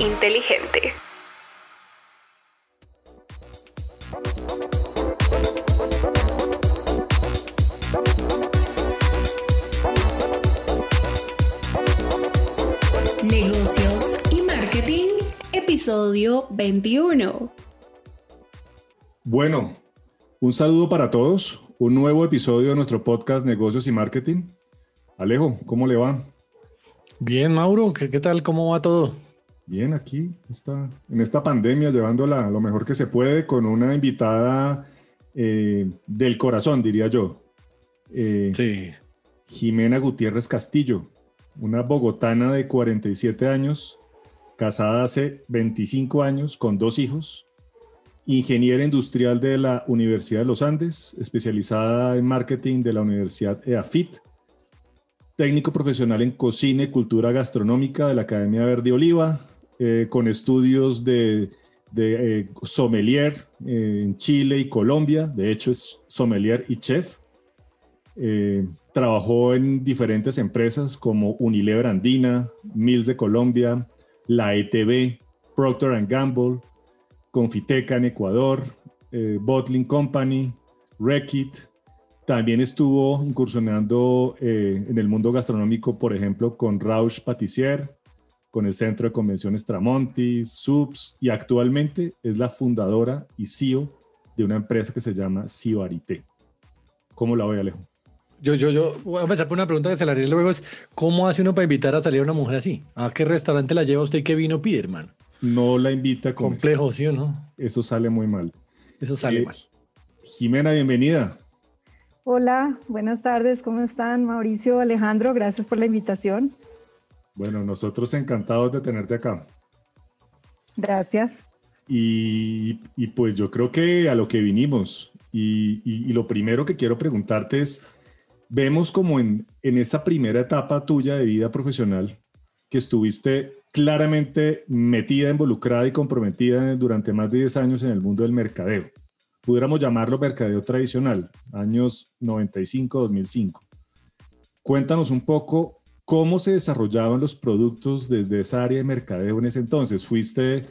inteligente. Negocios y marketing, episodio 21. Bueno, un saludo para todos, un nuevo episodio de nuestro podcast Negocios y Marketing. Alejo, ¿cómo le va? Bien, Mauro, ¿qué, tal? ¿Cómo va todo? Bien, aquí está, en esta pandemia, llevándola lo mejor que se puede con una invitada eh, del corazón, diría yo. Eh, sí. Jimena Gutiérrez Castillo, una bogotana de 47 años, casada hace 25 años con dos hijos, ingeniera industrial de la Universidad de los Andes, especializada en marketing de la Universidad EAFIT técnico profesional en cocina y cultura gastronómica de la Academia Verde Oliva, eh, con estudios de, eh, sommelier eh, en Chile y Colombia, de hecho es sommelier y chef. trabajó en diferentes empresas como Unilever Andina, Mills de Colombia, la ETB, Procter Gamble, Confiteca en Ecuador, Bottling Company, Reckitt, también estuvo incursionando en el mundo gastronómico, por ejemplo, con Rausch Patissier, con el Centro de Convenciones Tramonti, SUBS, y actualmente es la fundadora y CEO de una empresa que se llama Cibarité. ¿Cómo la voy, Alejo? Yo, yo, yo voy a empezar por una pregunta que se la haría luego es, ¿cómo hace uno para invitar a salir a una mujer así? ¿A qué restaurante la lleva usted y qué vino pide, hermano? No la invita. Complejo, ¿sí o no? Eso sale muy mal. Eso sale eh, mal. Jimena, bienvenida. Hola, buenas tardes, ¿cómo están? Mauricio, Alejandro, gracias por la invitación. Bueno, nosotros encantados de tenerte acá. Gracias. Y, pues yo creo que a lo que vinimos, y, lo primero que quiero preguntarte es, vemos como en, en esa primera etapa tuya de vida profesional, que estuviste claramente metida, involucrada y comprometida durante más de 10 años en el mundo del mercadeo pudiéramos llamarlo mercadeo tradicional, años 95-2005. Cuéntanos un poco cómo se desarrollaban los productos desde esa área de mercadeo en ese entonces. Fuiste,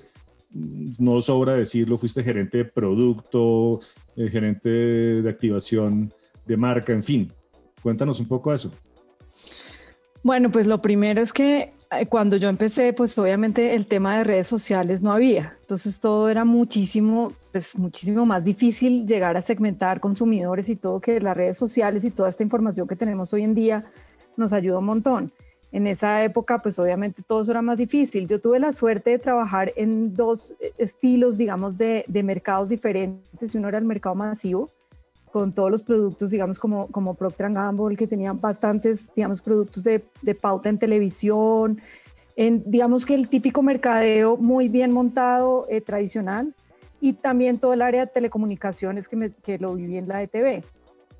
mm, no sobra decirlo, fuiste gerente de producto, eh, gerente de activación de marca, en fin. Cuéntanos un poco eso. Bueno, pues lo primero es que eh, cuando yo empecé, pues obviamente el tema de redes sociales no había. Entonces todo era muchísimo, pues muchísimo más difícil llegar a segmentar consumidores y todo que las redes sociales y toda esta información que tenemos hoy en día nos ayuda un montón. En esa época, pues obviamente todo eso era más difícil. Yo tuve la suerte de trabajar en dos estilos, digamos, de, de mercados diferentes. Uno era el mercado masivo, con todos los productos, digamos, como, como Procter Gamble, que tenían bastantes, digamos, productos de, de, pauta en televisión, en, digamos que el típico mercadeo muy bien montado, eh, tradicional, y también todo el área de telecomunicaciones que, me, que lo viví en la ETV.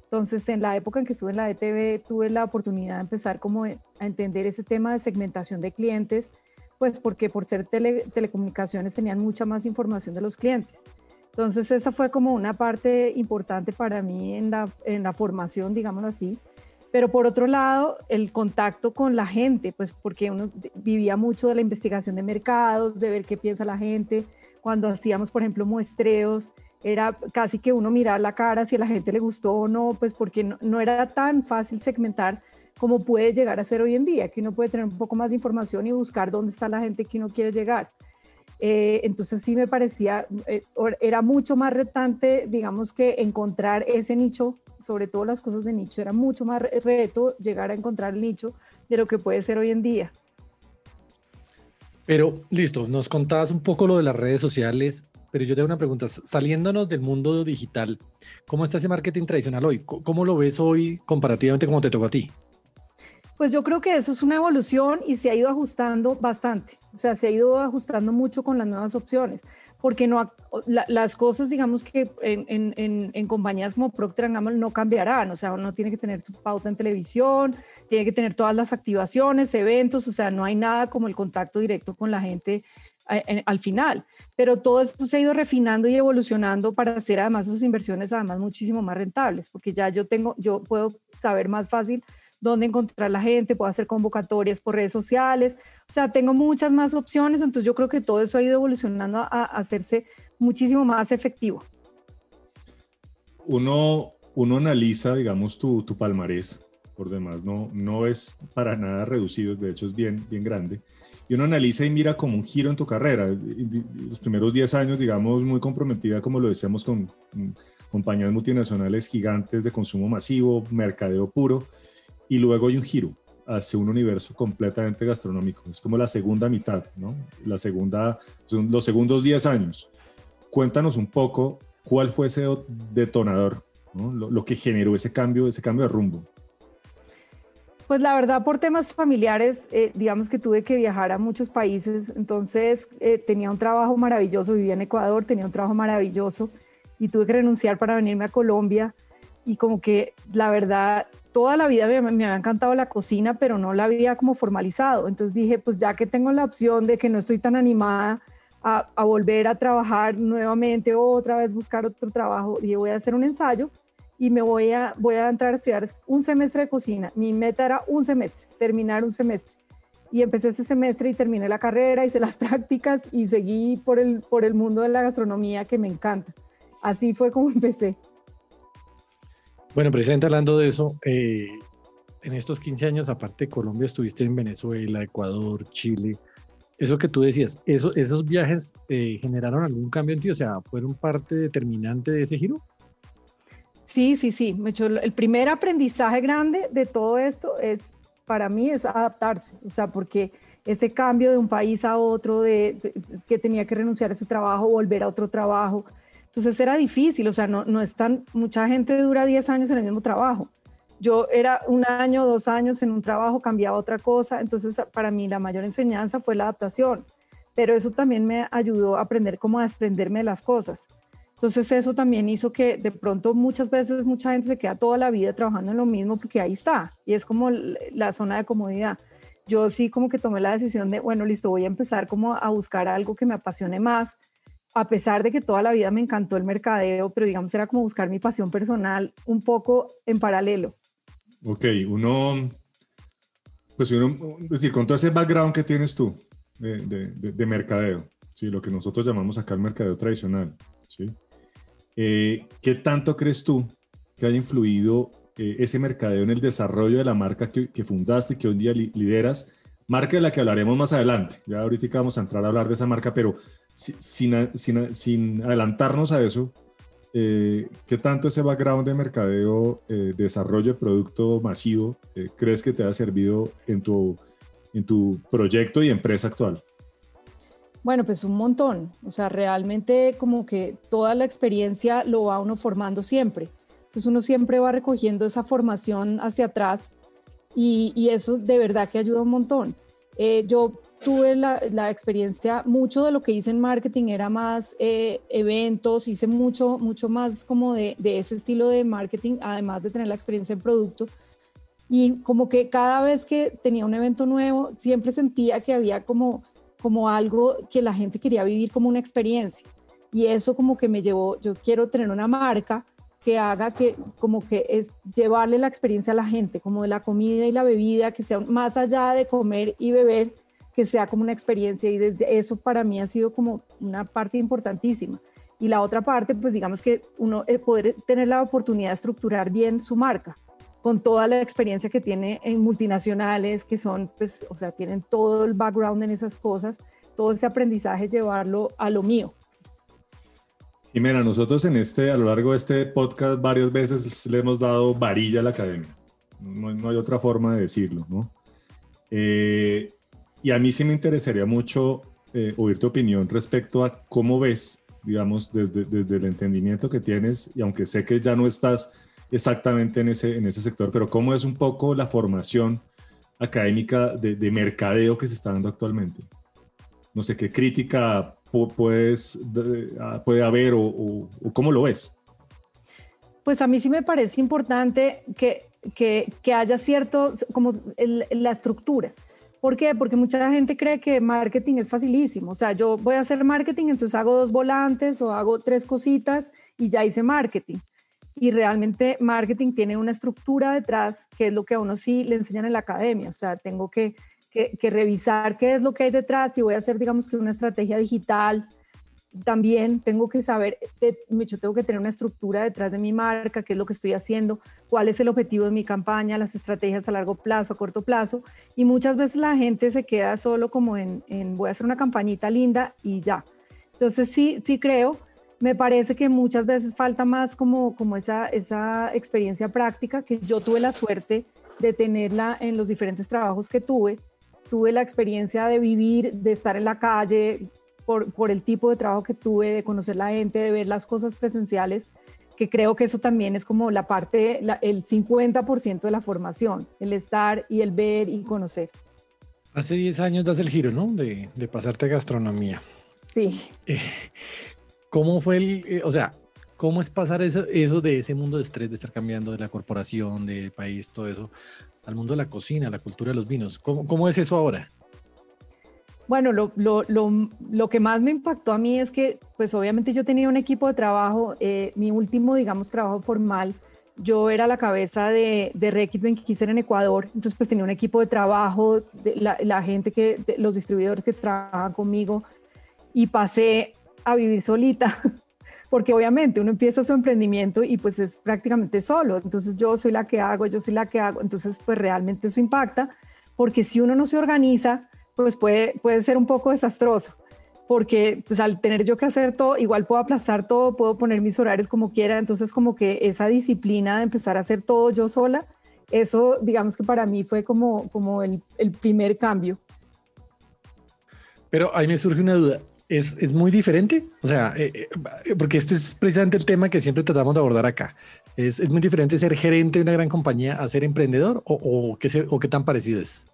Entonces, en la época en que estuve en la ETV, tuve la oportunidad de empezar como a entender ese tema de segmentación de clientes, pues porque por ser telecomunicaciones tenían mucha más información de los clientes. Entonces esa fue como una parte importante para mí en la, en la formación, digámoslo así. Pero por otro lado, el contacto con la gente, pues porque uno vivía mucho de la investigación de mercados, de ver qué piensa la gente. Cuando hacíamos, por ejemplo, muestreos, era casi que uno mirar la cara si a la gente le gustó o no, pues porque no, era tan fácil segmentar como puede llegar a ser hoy en día, que uno puede tener un poco más de información y buscar dónde está la gente que uno quiere llegar. Eh, entonces sí me parecía, eh, era mucho más retante, digamos que encontrar ese nicho, sobre todo las cosas de nicho, era mucho más reto llegar a encontrar el nicho de lo que puede ser hoy en día. Pero listo, nos contabas un poco lo de las redes sociales, pero yo tengo una pregunta, saliéndonos del mundo digital, ¿cómo está ese marketing tradicional hoy? ¿Cómo lo ves hoy comparativamente como te tocó a ti? Pues yo creo que eso es una evolución y se ha ido ajustando bastante, o sea, se ha ido ajustando mucho con las nuevas opciones, porque no las cosas, digamos que en, en, en, compañías como Procter Gamble no cambiarán, o sea, uno tiene que tener su pauta en televisión, tiene que tener todas las activaciones, eventos, o sea, no hay nada como el contacto directo con la gente al final, pero todo esto se ha ido refinando y evolucionando para hacer además esas inversiones además muchísimo más rentables, porque ya yo tengo, yo puedo saber más fácil dónde encontrar la gente, puedo hacer convocatorias por redes sociales, o sea, tengo muchas más opciones, entonces yo creo que todo eso ha ido evolucionando a, hacerse muchísimo más efectivo. Uno, uno analiza, digamos, tu, tu palmarés, por demás, no, no es para nada reducido, de hecho es bien, bien grande y uno analiza y mira como un giro en tu carrera. Los primeros 10 años, digamos, muy comprometida, como lo decíamos, con compañías multinacionales gigantes de consumo masivo, mercadeo puro, y luego hay un giro hacia un universo completamente gastronómico. Es como la segunda mitad, ¿no? La segunda, son los segundos 10 años. Cuéntanos un poco cuál fue ese detonador, lo que generó ese cambio, ese cambio de rumbo. Pues la verdad, por temas familiares, eh, digamos que tuve que viajar a muchos países, entonces eh, tenía un trabajo maravilloso, vivía en Ecuador, tenía un trabajo maravilloso y tuve que renunciar para venirme a Colombia y como que la verdad, toda la vida me, me, había encantado la cocina, pero no la había como formalizado. Entonces dije, pues ya que tengo la opción de que no estoy tan animada a, a volver a trabajar nuevamente o otra vez buscar otro trabajo, dije, voy a hacer un ensayo y me voy a, voy a entrar a estudiar un semestre de cocina. Mi meta era un semestre, terminar un semestre. Y empecé ese semestre y terminé la carrera, hice las prácticas y seguí por el, por el mundo de la gastronomía que me encanta. Así fue como empecé. Bueno, presidente, hablando de eso, eh, en estos 15 años, aparte de Colombia, estuviste en Venezuela, Ecuador, Chile. Eso que tú decías, eso, ¿esos viajes eh, generaron algún cambio en ti? O sea, ¿fueron parte determinante de ese giro? Sí, sí, sí. El primer aprendizaje grande de todo esto es, para mí, es adaptarse. O sea, porque ese cambio de un país a otro, de, que tenía que renunciar a ese trabajo, volver a otro trabajo. Entonces era difícil, o sea, no, no es tan, mucha gente dura 10 años en el mismo trabajo. Yo era un año, dos años en un trabajo, cambiaba otra cosa. Entonces, para mí la mayor enseñanza fue la adaptación. Pero eso también me ayudó a aprender cómo a desprenderme de las cosas. Entonces eso también hizo que de pronto muchas veces mucha gente se queda toda la vida trabajando en lo mismo porque ahí está y es como la zona de comodidad. Yo sí como que tomé la decisión de, bueno, listo, voy a empezar como a buscar algo que me apasione más, a pesar de que toda la vida me encantó el mercadeo, pero digamos era como buscar mi pasión personal un poco en paralelo. Ok, uno, pues uno, es decir, con todo ese background que tienes tú de, de, de mercadeo, ¿sí? lo que nosotros llamamos acá el mercadeo tradicional, ¿sí? Eh, ¿Qué tanto crees tú que haya influido eh, ese mercadeo en el desarrollo de la marca que, fundaste y que hoy día lideras? Marca de la que hablaremos más adelante. Ya ahorita vamos a entrar a hablar de esa marca, pero sin, sin, sin adelantarnos a eso, eh, ¿qué tanto ese background de mercadeo, desarrollo de producto masivo, crees que te ha servido en tu, en tu proyecto y empresa actual? Bueno, pues un montón. O sea, realmente como que toda la experiencia lo va uno formando siempre. Entonces uno siempre va recogiendo esa formación hacia atrás y, eso de verdad que ayuda un montón. Eh, yo tuve la, experiencia, mucho de lo que hice en marketing era más eh, eventos, hice mucho, mucho más como de, de, ese estilo de marketing, además de tener la experiencia en producto. Y como que cada vez que tenía un evento nuevo, siempre sentía que había como como algo que la gente quería vivir como una experiencia. Y eso como que me llevó, yo quiero tener una marca que haga que como que es llevarle la experiencia a la gente, como de la comida y la bebida, que sea más allá de comer y beber, que sea como una experiencia. Y desde eso para mí ha sido como una parte importantísima. Y la otra parte, pues digamos que uno poder tener la oportunidad de estructurar bien su marca con toda la experiencia que tiene en multinacionales, que son, pues, o sea, tienen todo el background en esas cosas, todo ese aprendizaje, llevarlo a lo mío. Y mira, nosotros en este, a lo largo de este podcast, varias veces le hemos dado varilla a la academia. No, hay otra forma de decirlo, ¿no? Eh, y a mí sí me interesaría mucho eh, oír tu opinión respecto a cómo ves, digamos, desde, desde el entendimiento que tienes, y aunque sé que ya no estás exactamente en ese, en ese sector, pero cómo es un poco la formación académica de, mercadeo que se está dando actualmente. No sé qué crítica puedes, ah, puede haber o, cómo lo ves. Pues a mí sí me parece importante que, que, que haya cierto, como la estructura. ¿Por qué? Porque mucha gente cree que marketing es facilísimo. O sea, yo voy a hacer marketing, entonces hago dos volantes o hago tres cositas y ya hice marketing y realmente marketing tiene una estructura detrás que es lo que a uno sí le enseñan en la academia. O sea, tengo que, que, revisar qué es lo que hay detrás y voy a hacer, digamos que una estrategia digital. También tengo que saber, yo tengo que tener una estructura detrás de mi marca, qué es lo que estoy haciendo, cuál es el objetivo de mi campaña, las estrategias a largo plazo, a corto plazo. Y muchas veces la gente se queda solo como en, en voy a hacer una campañita linda y ya. Entonces sí, sí creo me parece que muchas veces falta más como, como esa, esa experiencia práctica que yo tuve la suerte de tenerla en los diferentes trabajos que tuve. Tuve la experiencia de vivir, de estar en la calle, por, por el tipo de trabajo que tuve, de conocer la gente, de ver las cosas presenciales, que creo que eso también es como la parte, el 50% de la formación, el estar y el ver y conocer. Hace 10 años das el giro, ¿no? De, de pasarte a gastronomía. Sí. Eh, ¿Cómo fue el, eh, o sea, cómo es pasar eso, eso de ese mundo de estrés, de estar cambiando de la corporación, del país, todo eso, al mundo de la cocina, la cultura de los vinos? ¿Cómo, cómo es eso ahora? Bueno, lo, lo, lo, lo, que más me impactó a mí es que, pues obviamente yo tenía un equipo de trabajo, eh, mi último, digamos, trabajo formal, yo era la cabeza de, de Reequip en Ecuador, entonces pues tenía un equipo de trabajo, de la, la, gente que, los distribuidores que trabajaban conmigo, y pasé a vivir solita, porque obviamente uno empieza su emprendimiento y pues es prácticamente solo, entonces yo soy la que hago, yo soy la que hago, entonces pues realmente eso impacta, porque si uno no se organiza, pues puede, puede ser un poco desastroso, porque pues al tener yo que hacer todo, igual puedo aplazar todo, puedo poner mis horarios como quiera, entonces como que esa disciplina de empezar a hacer todo yo sola, eso digamos que para mí fue como, como el, el primer cambio. Pero ahí me surge una duda es, es muy diferente. O sea, eh, eh, porque este es precisamente el tema que siempre tratamos de abordar acá. Es, es muy diferente ser gerente de una gran compañía a ser emprendedor o, o, qué, o qué tan parecido es.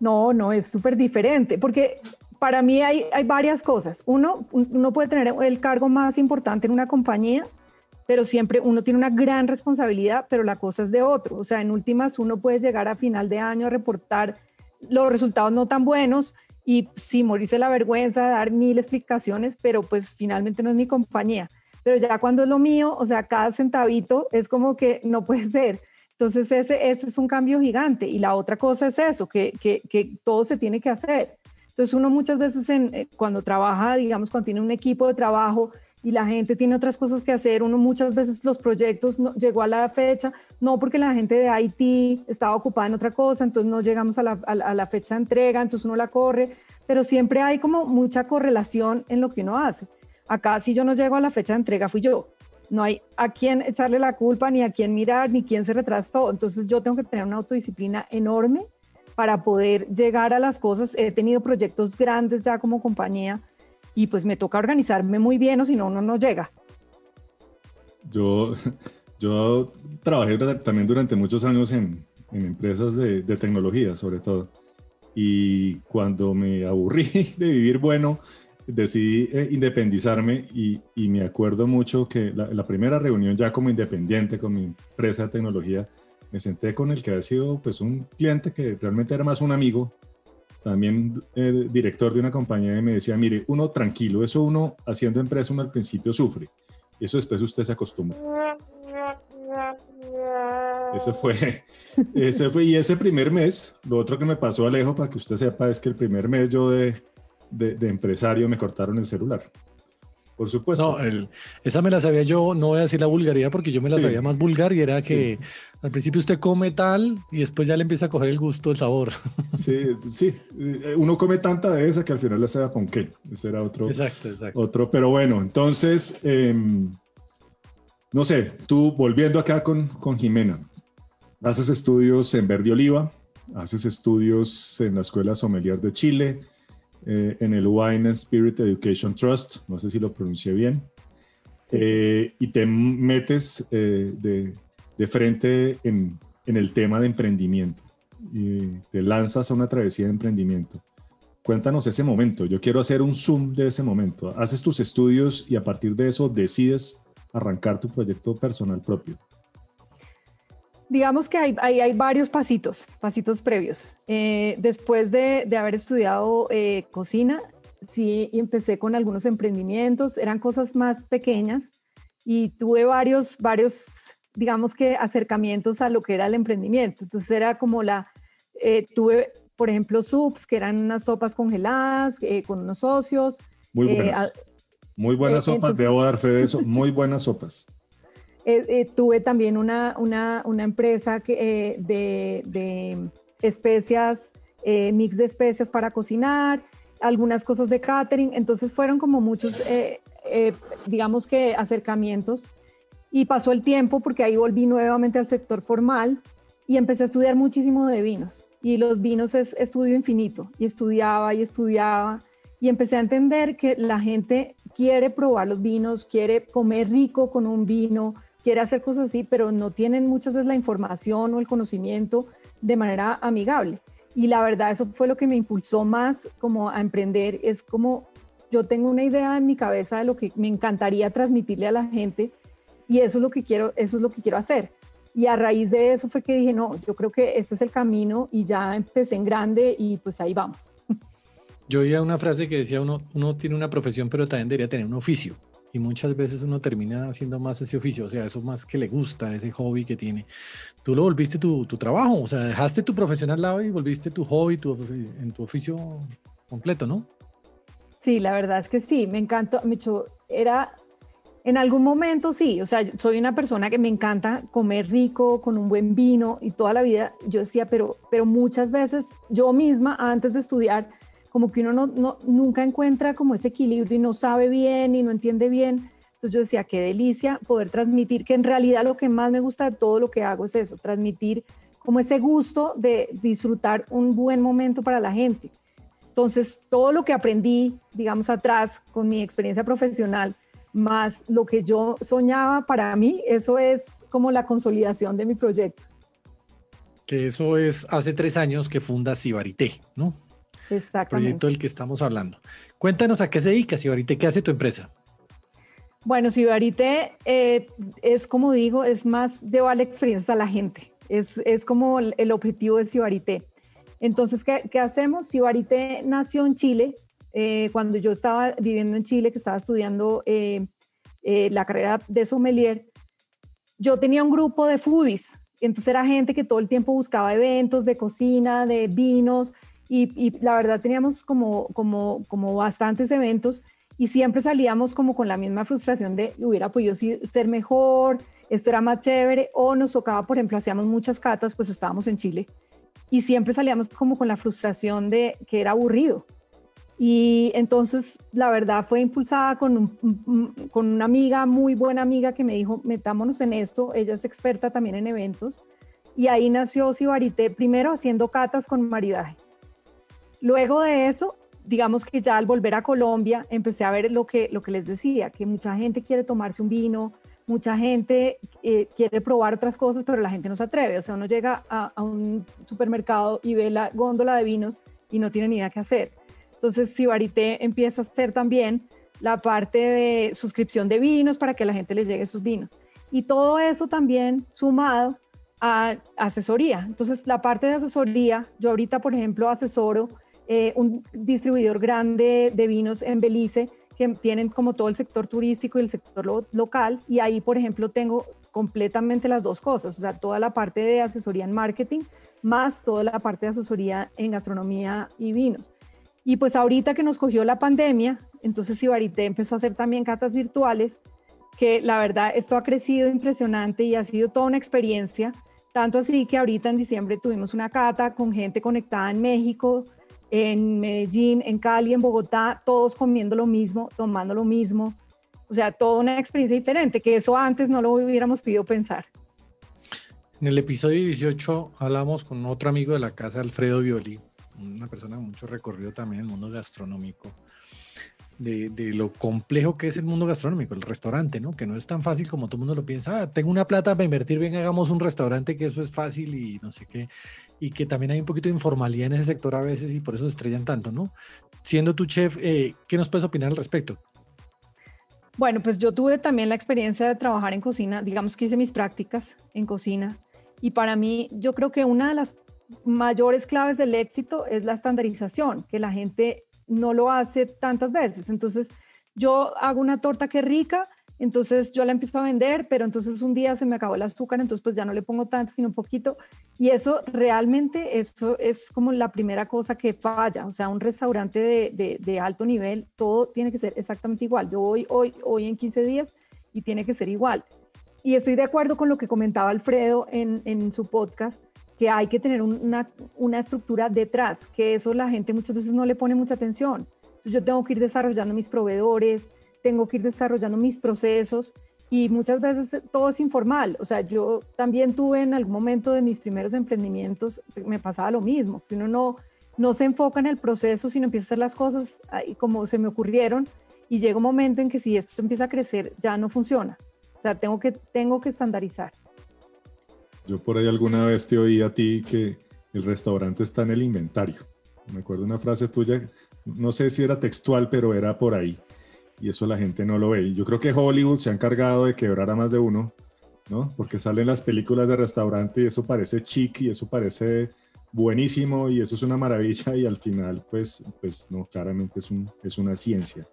No, no, es súper diferente porque para mí hay, hay varias cosas. Uno, uno puede tener el cargo más importante en una compañía, pero siempre uno tiene una gran responsabilidad, pero la cosa es de otro. O sea, en últimas uno puede llegar a final de año a reportar los resultados no tan buenos y sí, morirse la vergüenza, dar mil explicaciones, pero pues finalmente no es mi compañía. Pero ya cuando es lo mío, o sea, cada centavito es como que no puede ser. Entonces ese, ese es un cambio gigante. Y la otra cosa es eso, que, que, que todo se tiene que hacer. Entonces uno muchas veces eh, cuando trabaja, digamos, cuando tiene un equipo de trabajo, y la gente tiene otras cosas que hacer. Uno muchas veces los proyectos no, llegó a la fecha, no porque la gente de IT estaba ocupada en otra cosa, entonces no llegamos a la, a la fecha de entrega, entonces uno la corre, pero siempre hay como mucha correlación en lo que uno hace. Acá si yo no llego a la fecha de entrega fui yo. No hay a quién echarle la culpa, ni a quién mirar, ni quién se retrasó. Entonces yo tengo que tener una autodisciplina enorme para poder llegar a las cosas. He tenido proyectos grandes ya como compañía y pues me toca organizarme muy bien o si no, uno no llega. Yo, yo trabajé también durante muchos años en, en empresas de, de, tecnología, sobre todo. Y cuando me aburrí de vivir bueno, decidí eh, independizarme y, y, me acuerdo mucho que la, la, primera reunión ya como independiente con mi empresa de tecnología, me senté con el que había sido pues un cliente que realmente era más un amigo también eh, director de una compañía, me decía, mire, uno tranquilo, eso uno haciendo empresa, uno al principio sufre, eso después usted se acostumbra. Eso fue, ese fue, y ese primer mes, lo otro que me pasó Alejo, para que usted sepa, es que el primer mes yo de, de empresario me cortaron el celular. Por supuesto. No, esa me la sabía yo, no voy a decir la vulgaridad porque yo me la sabía más vulgar y era que al principio usted come tal y después ya le empieza a coger el gusto, el sabor. Sí, sí, eh, uno come tanta de esa que al final le sabe con qué. Ese era otro. Exacto, exacto. Otro, pero bueno, entonces, em, no sé, tú volviendo acá con, con Jimena, haces estudios en Verde Oliva, haces estudios en la Escuela Sommelier de Chile, eh, en el Wine and Spirit Education Trust, no sé si lo pronuncié bien, eh, y te metes eh, de, de, frente en, en, el tema de emprendimiento, y te lanzas a una travesía de emprendimiento. Cuéntanos ese momento, yo quiero hacer un zoom de ese momento. Haces tus estudios y a partir de eso decides arrancar tu proyecto personal propio digamos que hay, hay, hay, varios pasitos, pasitos previos. Eh, después de, de, haber estudiado eh, cocina, sí empecé con algunos emprendimientos, eran cosas más pequeñas y tuve varios, varios, digamos que acercamientos a lo que era el emprendimiento. Entonces era como la, eh, tuve, por ejemplo, subs, que eran unas sopas congeladas con unos socios. Muy buenas. Muy buenas sopas, debo dar fe de eso, muy buenas sopas. tuve también una, una, empresa que, de, de, especias, mix de especias para cocinar, algunas cosas de catering, entonces fueron como muchos, eh, eh, digamos que acercamientos. Y pasó el tiempo porque ahí volví nuevamente al sector formal y empecé a estudiar muchísimo de vinos. Y los vinos es estudio infinito. Y estudiaba y estudiaba. Y empecé a entender que la gente quiere probar los vinos, quiere comer rico con un vino, quiere hacer cosas así, pero no tienen muchas veces la información o el conocimiento de manera amigable. Y la verdad, eso fue lo que me impulsó más como a emprender. Es como yo tengo una idea en mi cabeza de lo que me encantaría transmitirle a la gente y eso es lo que quiero, eso es lo que quiero hacer. Y a raíz de eso fue que dije, no, yo creo que este es el camino y ya empecé en grande y pues ahí vamos. Yo oía una frase que decía, uno, uno tiene una profesión, pero también debería tener un oficio y muchas veces uno termina haciendo más ese oficio, o sea, eso más que le gusta, ese hobby que tiene. Tú lo volviste tu, tu trabajo, o sea, dejaste tu profesión al lado y volviste tu hobby tu, en tu oficio completo, ¿no? Sí, la verdad es que sí, me encantó, me era, en algún momento sí, o sea, soy una persona que me encanta comer rico, con un buen vino y toda la vida yo decía, pero, pero muchas veces yo misma antes de estudiar, como que uno no, nunca encuentra como ese equilibrio y no sabe bien y no entiende bien. Entonces yo decía, qué delicia poder transmitir, que en realidad lo que más me gusta de todo lo que hago es eso, transmitir como ese gusto de disfrutar un buen momento para la gente. Entonces, todo lo que aprendí, digamos, atrás con mi experiencia profesional, más lo que yo soñaba para mí, eso es como la consolidación de mi proyecto. Que eso es hace tres años que funda Cibarité, ¿no? Exactamente. proyecto del que estamos hablando. Cuéntanos a qué se dedica Sibarite, qué hace tu empresa. Bueno, Sibarite eh, es como digo, es más llevar la experiencia a la gente. Es, es como el, objetivo de Sibarite. Entonces, ¿qué, ¿qué, hacemos? Sibarite nació en Chile. Eh, cuando yo estaba viviendo en Chile, que estaba estudiando eh, la carrera de sommelier, yo tenía un grupo de foodies. Entonces era gente que todo el tiempo buscaba eventos de cocina, de vinos, y, la verdad teníamos como, como, como bastantes eventos y siempre salíamos como con la misma frustración de hubiera podido ser mejor, esto era más chévere, o nos tocaba, por ejemplo, hacíamos muchas catas, pues estábamos en Chile, y siempre salíamos como con la frustración de que era aburrido. Y entonces, la verdad, fue impulsada con, con una amiga, muy buena amiga, que me dijo, metámonos en esto, ella es experta también en eventos, y ahí nació Sibarité, primero haciendo catas con maridaje Luego de eso, digamos que ya al volver a Colombia, empecé a ver lo que, lo que les decía, que mucha gente quiere tomarse un vino, mucha gente eh, quiere probar otras cosas, pero la gente no se atreve. O sea, uno llega a, un supermercado y ve la góndola de vinos y no tiene ni idea qué hacer. Entonces, Sibarité empieza a hacer también la parte de suscripción de vinos para que la gente les llegue sus vinos. Y todo eso también sumado a asesoría. Entonces, la parte de asesoría, yo ahorita, por ejemplo, asesoro eh, un distribuidor grande de vinos en Belice que tienen como todo el sector turístico y el sector local y ahí por ejemplo tengo completamente las dos cosas, o sea, toda la parte de asesoría en marketing más toda la parte de asesoría en gastronomía y vinos. Y pues ahorita que nos cogió la pandemia, entonces Ibarité empezó a hacer también catas virtuales, que la verdad esto ha crecido impresionante y ha sido toda una experiencia, tanto así que ahorita en diciembre tuvimos una cata con gente conectada en México, en Medellín, en Cali, en Bogotá, todos comiendo lo mismo, tomando lo mismo. O sea, toda una experiencia diferente, que eso antes no lo hubiéramos podido pensar. En el episodio 18 hablamos con otro amigo de la casa, Alfredo Violi, una persona con mucho recorrido también en el mundo gastronómico de, lo complejo que es el mundo gastronómico, el restaurante, ¿no? Que no es tan fácil como todo el mundo lo piensa. Ah, tengo una plata para invertir, bien, hagamos un restaurante, que eso es fácil y no sé qué. Y que también hay un poquito de informalidad en ese sector a veces y por eso se estrellan tanto, ¿no? Siendo tu chef, eh, ¿qué nos puedes opinar al respecto? Bueno, pues yo tuve también la experiencia de trabajar en cocina, digamos que hice mis prácticas en cocina y para mí yo creo que una de las mayores claves del éxito es la estandarización, que la gente no lo hace tantas veces. Entonces, yo hago una torta que rica, entonces yo la empiezo a vender, pero entonces un día se me acabó el azúcar, entonces pues ya no le pongo tanto, sino un poquito. Y eso realmente, eso es como la primera cosa que falla. O sea, un restaurante de, de, alto nivel, todo tiene que ser exactamente igual. Yo voy hoy, hoy en 15 días y tiene que ser igual. Y estoy de acuerdo con lo que comentaba Alfredo en, en su podcast, que hay que tener una, una estructura detrás, que eso la gente muchas veces no le pone mucha atención. Yo tengo que ir desarrollando mis proveedores, tengo que ir desarrollando mis procesos y muchas veces todo es informal. O sea, yo también tuve en algún momento de mis primeros emprendimientos, me pasaba lo mismo, que uno no, no se enfoca en el proceso, sino empieza a hacer las cosas como se me ocurrieron y llega un momento en que si esto empieza a crecer, ya no funciona. O sea, tengo que, tengo que estandarizar. Yo por ahí alguna vez te oí a ti que el restaurante está en el inventario. Me acuerdo una frase tuya, no sé si era textual, pero era por ahí y eso la gente no lo ve. Y yo creo que Hollywood se ha encargado de quebrar a más de uno, ¿no? Porque salen las películas de restaurante y eso parece chic y eso parece buenísimo y eso es una maravilla y al final, pues, pues no, claramente es, un, es una ciencia.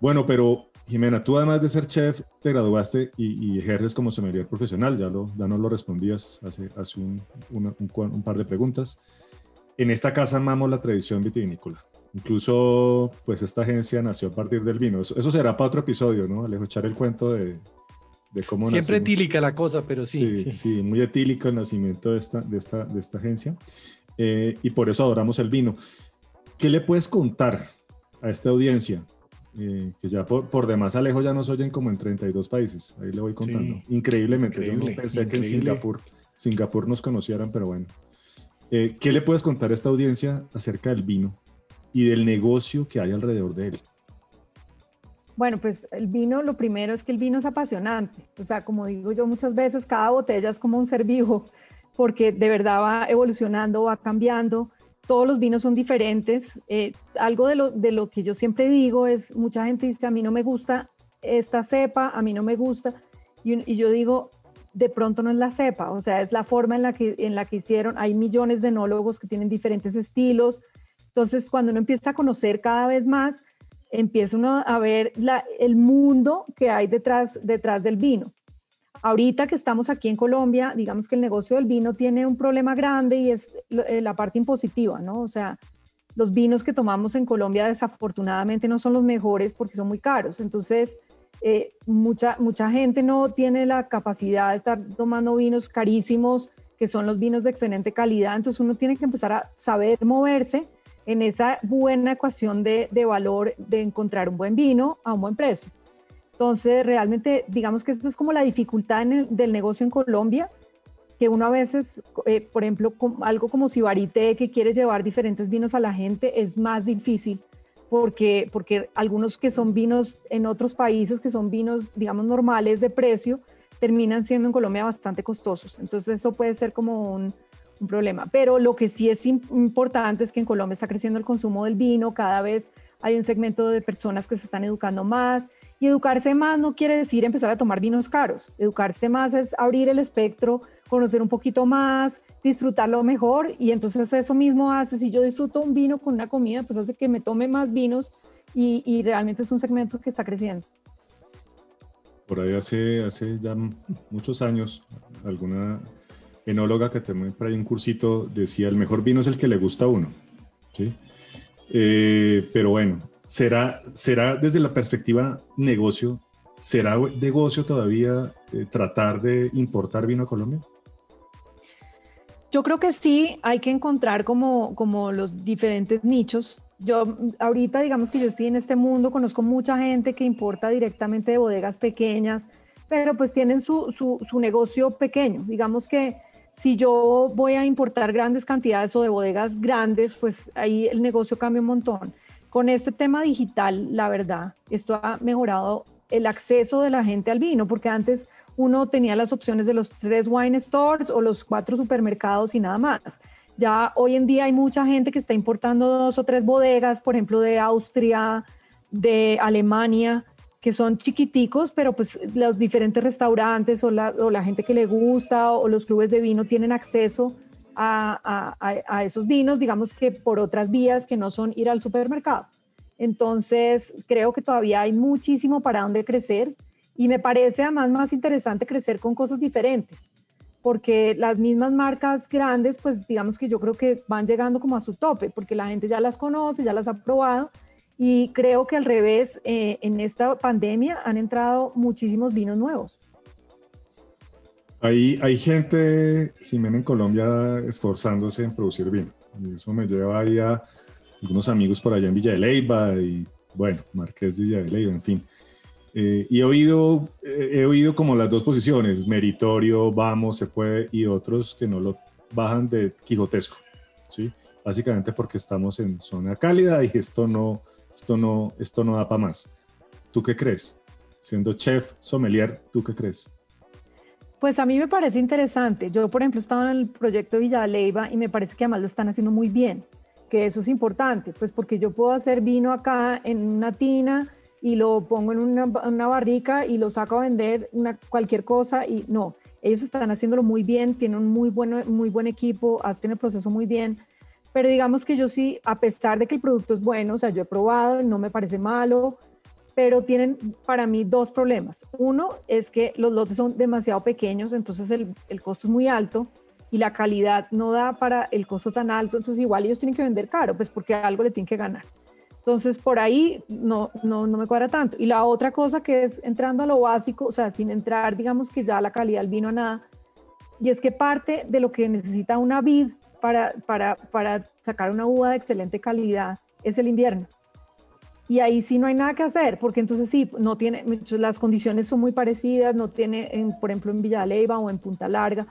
Bueno, pero Jimena, tú además de ser chef, te graduaste y, ejerces como sommelier profesional, ya, lo, ya nos lo respondías hace, hace un, un, un par de preguntas. En esta casa amamos la tradición vitivinícola. Incluso, pues esta agencia nació a partir del vino. Eso, será para otro episodio, ¿no? Alejo, echar el cuento de, de cómo Siempre etílica la cosa, pero sí. Sí, sí. muy etílico el nacimiento de esta, de esta, de esta agencia. Eh, y por eso adoramos el vino. ¿Qué le puedes contar a esta audiencia? Eh, que ya por, por, demás Alejo ya nos oyen como en 32 países. Ahí le voy contando. Increíblemente. Yo no pensé que en Singapur, Singapur nos conocieran, pero bueno. Eh, ¿Qué le puedes contar a esta audiencia acerca del vino y del negocio que hay alrededor de él? Bueno, pues el vino, lo primero es que el vino es apasionante. O sea, como digo yo muchas veces, cada botella es como un ser vivo, porque de verdad va evolucionando, va cambiando. Todos los vinos son diferentes. Eh, algo de lo, de lo que yo siempre digo es, mucha gente dice, a mí no me gusta esta cepa, a mí no me gusta. Y, yo digo, de pronto no es la cepa, o sea, es la forma en la que, en la que hicieron. Hay millones de enólogos que tienen diferentes estilos, entonces, cuando uno empieza a conocer cada vez más, empieza uno a ver el mundo que hay detrás, detrás del vino. Ahorita que estamos aquí en Colombia, digamos que el negocio del vino tiene un problema grande y es eh, la parte impositiva, ¿no? O sea, los vinos que tomamos en Colombia desafortunadamente no son los mejores porque son muy caros. Entonces, eh, mucha, mucha gente no tiene la capacidad de estar tomando vinos carísimos, que son los vinos de excelente calidad. Entonces, uno tiene que empezar a saber moverse en esa buena ecuación de, valor de encontrar un buen vino a un buen precio. Entonces, realmente, digamos que esta es como la dificultad del negocio en Colombia, que uno a veces, eh, por ejemplo, algo como Sibarite, que quiere llevar diferentes vinos a la gente, es más difícil, porque, porque algunos que son vinos en otros países, que son vinos, digamos, normales de precio, terminan siendo en Colombia bastante costosos. Entonces, eso puede ser como un, un problema. Pero lo que sí es importante es que en Colombia está creciendo el consumo del vino, cada vez hay un segmento de personas que se están educando más y educarse más no quiere decir empezar a tomar vinos caros. Educarse más es abrir el espectro, conocer un poquito más, disfrutarlo mejor y entonces eso mismo hace, si yo disfruto un vino con una comida, pues hace que me tome más vinos y, realmente es un segmento que está creciendo. Por ahí hace, hace ya muchos años, alguna enóloga que también por ahí un cursito decía, el mejor vino es el que le gusta a uno. ¿sí? Eh, pero bueno, ¿será, ¿será desde la perspectiva negocio, será negocio todavía eh, tratar de importar vino a Colombia? Yo creo que sí, hay que encontrar como, como los diferentes nichos. Yo ahorita digamos que yo estoy en este mundo, conozco mucha gente que importa directamente de bodegas pequeñas, pero pues tienen su, su, su negocio pequeño. Digamos que si yo voy a importar grandes cantidades o de bodegas grandes, pues ahí el negocio cambia un montón. Con este tema digital, la verdad, esto ha mejorado el acceso de la gente al vino, porque antes uno tenía las opciones de los tres wine stores o los cuatro supermercados y nada más. Ya hoy en día hay mucha gente que está importando dos o tres bodegas, por ejemplo, de Austria, de Alemania, que son chiquiticos, pero pues los diferentes restaurantes o la, gente que le gusta o los clubes de vino tienen acceso a, a, a, esos vinos, digamos que por otras vías que no son ir al supermercado. Entonces, creo que todavía hay muchísimo para dónde crecer Y me parece además más interesante crecer con cosas diferentes, porque las mismas marcas grandes, pues digamos que yo creo que van llegando como a su tope, porque la gente ya las conoce, ya las ha probado. Y creo que al revés, eh, en esta pandemia han entrado muchísimos vinos nuevos. Hay, hay gente, Jimena, en Colombia esforzándose en producir vino. Y eso me lleva ahí a algunos amigos por allá en Villa de Leyva y, bueno, Marqués de Villa de Leyva, en fin. Eh, y he oído, eh, he oído como las dos posiciones, meritorio, vamos, se puede, y otros que no lo bajan de quijotesco, ¿sí? Básicamente porque estamos en zona cálida y esto no, esto no, esto no da para más. ¿Tú qué crees? Siendo chef, sommelier, ¿tú qué crees? Pues a mí me parece interesante. Yo, por ejemplo, estaba en el proyecto Villa Leiva y me parece que además lo están haciendo muy bien, que eso es importante, pues porque yo puedo hacer vino acá en una tina y lo pongo en una, barrica y lo saco a vender una, cualquier cosa y no, ellos están haciéndolo muy bien, tienen un muy, bueno, muy buen equipo, hacen el proceso muy bien, pero digamos que yo sí, a pesar de que el producto es bueno, o sea, yo he probado, no me parece malo, pero tienen para mí dos problemas. Uno es que los lotes son demasiado pequeños, entonces el, el, costo es muy alto y la calidad no da para el costo tan alto, entonces igual ellos tienen que vender caro, pues porque algo le tienen que ganar. Entonces por ahí no, no, no me cuadra tanto. Y la otra cosa que es entrando a lo básico, o sea, sin entrar, digamos que ya la calidad del vino a nada, y es que parte de lo que necesita una vid para, para, para sacar una uva de excelente calidad es el invierno y ahí sí no hay nada que hacer, porque entonces sí, no tiene, las condiciones son muy parecidas, no tiene, en, por ejemplo, en Villaleiva o en Punta Larga,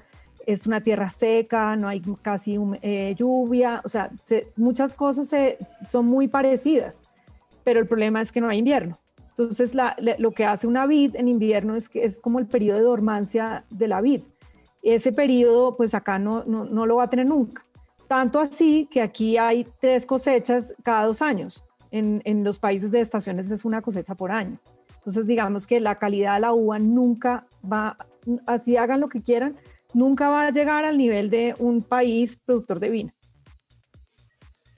es una tierra seca, no hay casi eh, lluvia, o sea, muchas cosas son muy parecidas, pero el problema es que no hay invierno. Entonces, lo que hace una vid en invierno es que es como el periodo de dormancia de la vid. Ese periodo, pues acá no, no, no lo va a tener nunca. Tanto así que aquí hay tres cosechas cada dos años en, los países de estaciones es una cosecha por año. Entonces, digamos que la calidad de la uva nunca va, así hagan lo que quieran, nunca va a llegar al nivel de un país productor de vino.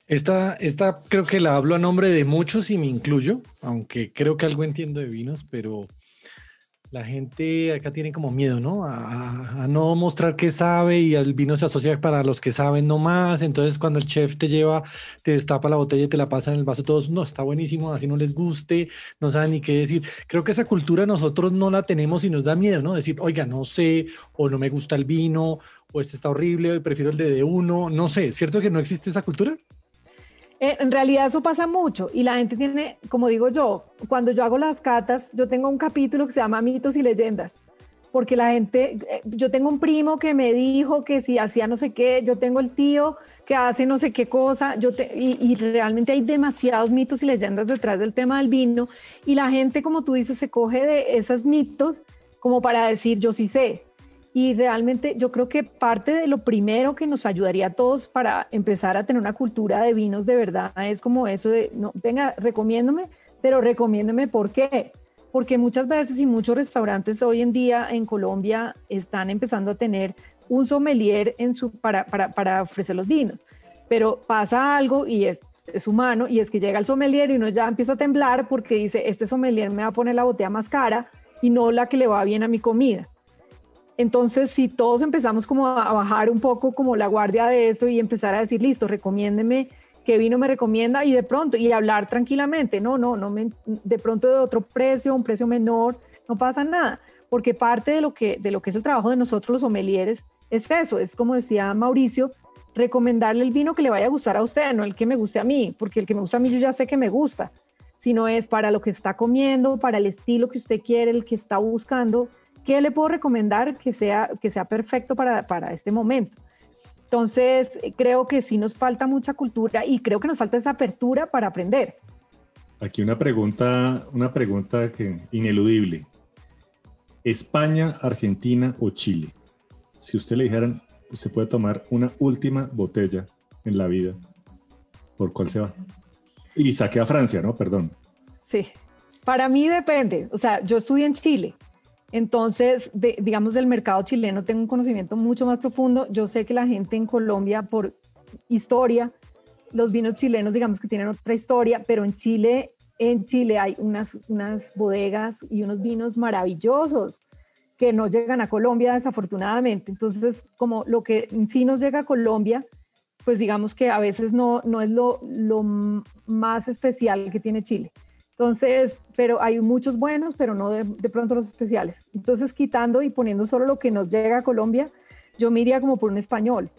Esta, esta creo que la hablo a nombre de muchos y me incluyo, aunque creo que algo entiendo de vinos, pero la gente acá tiene como miedo, ¿no? A, no mostrar que sabe y el vino se asocia para los que saben no más. Entonces, cuando el chef te lleva, te destapa la botella y te la pasa en el vaso, todos, no, está buenísimo, así no les guste, no saben ni qué decir. Creo que esa cultura nosotros no la tenemos y nos da miedo, ¿no? Decir, oiga, no sé, o no me gusta el vino, o este está horrible, o prefiero el de, uno, no sé. ¿Cierto que no existe esa cultura? Eh, en realidad eso pasa mucho y la gente tiene, como digo yo, cuando yo hago las catas, yo tengo un capítulo que se llama mitos y leyendas, porque la gente, eh, yo tengo un primo que me dijo que si hacía no sé qué, yo tengo el tío que hace no sé qué cosa, yo y, y, realmente hay demasiados mitos y leyendas detrás del tema del vino y la gente, como tú dices, se coge de esos mitos como para decir yo sí sé, y realmente yo creo que parte de lo primero que nos ayudaría a todos para empezar a tener una cultura de vinos de verdad es como eso de, no, venga, recomiéndome, pero recomiéndeme por qué. Porque muchas veces y muchos restaurantes hoy en día en Colombia están empezando a tener un sommelier en su, para, para, para ofrecer los vinos. Pero pasa algo y es, es humano y es que llega el sommelier y uno ya empieza a temblar porque dice, este sommelier me va a poner la botella más cara y no la que le va bien a mi comida. Entonces, si todos empezamos como a bajar un poco como la guardia de eso y empezar a decir, listo, recomiéndeme qué vino me recomienda y de pronto, y hablar tranquilamente, no, no, no, me, de pronto de otro precio, un precio menor, no pasa nada, porque parte de lo que, de lo que es el trabajo de nosotros los sommeliers es eso, es como decía Mauricio, recomendarle el vino que le vaya a gustar a usted, no el que me guste a mí, porque el que me gusta a mí yo ya sé que me gusta, sino es para lo que está comiendo, para el estilo que usted quiere, el que está buscando, ¿qué le puedo recomendar que sea, que sea perfecto para, para este momento? Entonces, creo que sí nos falta mucha cultura y creo que nos falta esa apertura para aprender. Aquí una pregunta, una pregunta que ineludible. España, Argentina o Chile. Si usted le dijeran, se puede tomar una última botella en la vida, ¿por cuál se va? Y saque a Francia, ¿no? Perdón. Sí. Para mí depende. O sea, yo estudié en Chile entonces, digamos, del mercado chileno tengo un conocimiento mucho más profundo. Yo sé que la gente en Colombia, por historia, los vinos chilenos, digamos que tienen otra historia, pero en Chile en Chile hay unas, unas bodegas y unos vinos maravillosos que no llegan a Colombia desafortunadamente. Entonces, como lo que sí nos llega a Colombia, pues digamos que a veces no, no es lo, lo más especial que tiene Chile. Entonces, pero hay muchos buenos, pero no de, de, pronto los especiales. Entonces, quitando y poniendo solo lo que nos llega a Colombia, yo me iría como por un español.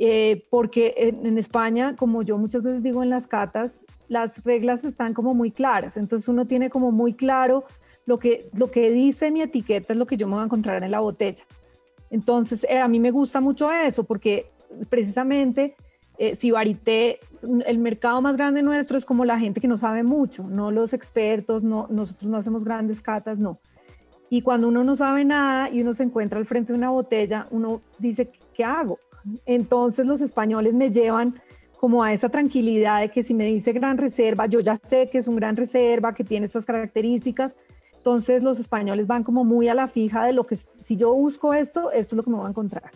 Eh, porque en, en, España, como yo muchas veces digo en las catas, las reglas están como muy claras. Entonces, uno tiene como muy claro lo que, lo que dice mi etiqueta es lo que yo me voy a encontrar en la botella. Entonces, eh, a mí me gusta mucho eso porque precisamente eh, si varité, el mercado más grande nuestro es como la gente que no sabe mucho, no los expertos, no, nosotros no hacemos grandes catas, no. Y cuando uno no sabe nada y uno se encuentra al frente de una botella, uno dice, ¿qué hago? Entonces los españoles me llevan como a esa tranquilidad de que si me dice gran reserva, yo ya sé que es un gran reserva, que tiene estas características, entonces los españoles van como muy a la fija de lo que si yo busco esto, esto es lo que me voy a encontrar.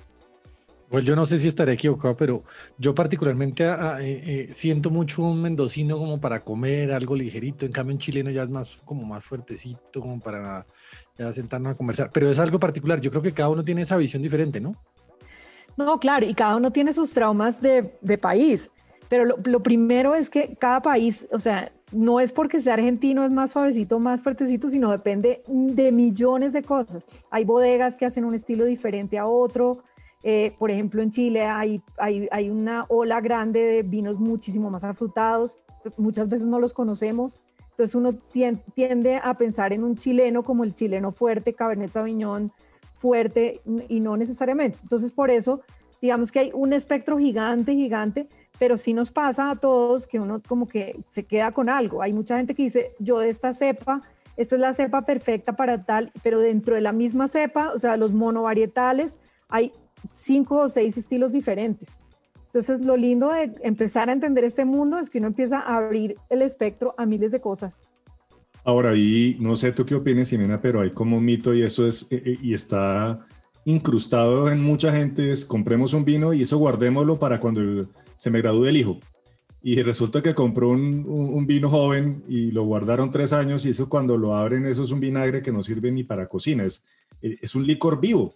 Pues yo no sé si estaré equivocado, pero yo particularmente ah, ah, eh, eh, siento mucho un mendocino como para comer algo ligerito, en cambio un chileno ya es más como más fuertecito, como para ya sentarnos a conversar, pero es algo particular, yo creo que cada uno tiene esa visión diferente, ¿no? No, claro, y cada uno tiene sus traumas de, de país, pero lo, lo primero es que cada país, o sea, no es porque sea argentino es más suavecito, más fuertecito, sino depende de millones de cosas. Hay bodegas que hacen un estilo diferente a otro. Eh, por ejemplo, en Chile hay, hay, hay, una ola grande de vinos muchísimo más afrutados. Muchas veces no los conocemos. Entonces uno tiende a pensar en un chileno como el chileno fuerte, Cabernet Sauvignon fuerte y no necesariamente. Entonces por eso, digamos que hay un espectro gigante, gigante pero sí nos pasa a todos que uno como que se queda con algo. Hay mucha gente que dice, yo de esta cepa, esta es la cepa perfecta para tal, pero dentro de la misma cepa, o sea, los monovarietales, hay cinco o seis estilos diferentes. Entonces, lo lindo de empezar a entender este mundo es que uno empieza a abrir el espectro a miles de cosas. Ahora, y no sé tú qué opinas, Jimena, pero hay como un mito y eso es, eh, eh, y está incrustado en mucha gente, es compremos un vino y eso guardémoslo para cuando se me graduó el hijo. Y resulta que compró un, vino joven y lo guardaron tres años y eso cuando lo abren, eso es un vinagre que no sirve ni para cocina, es, es un licor vivo.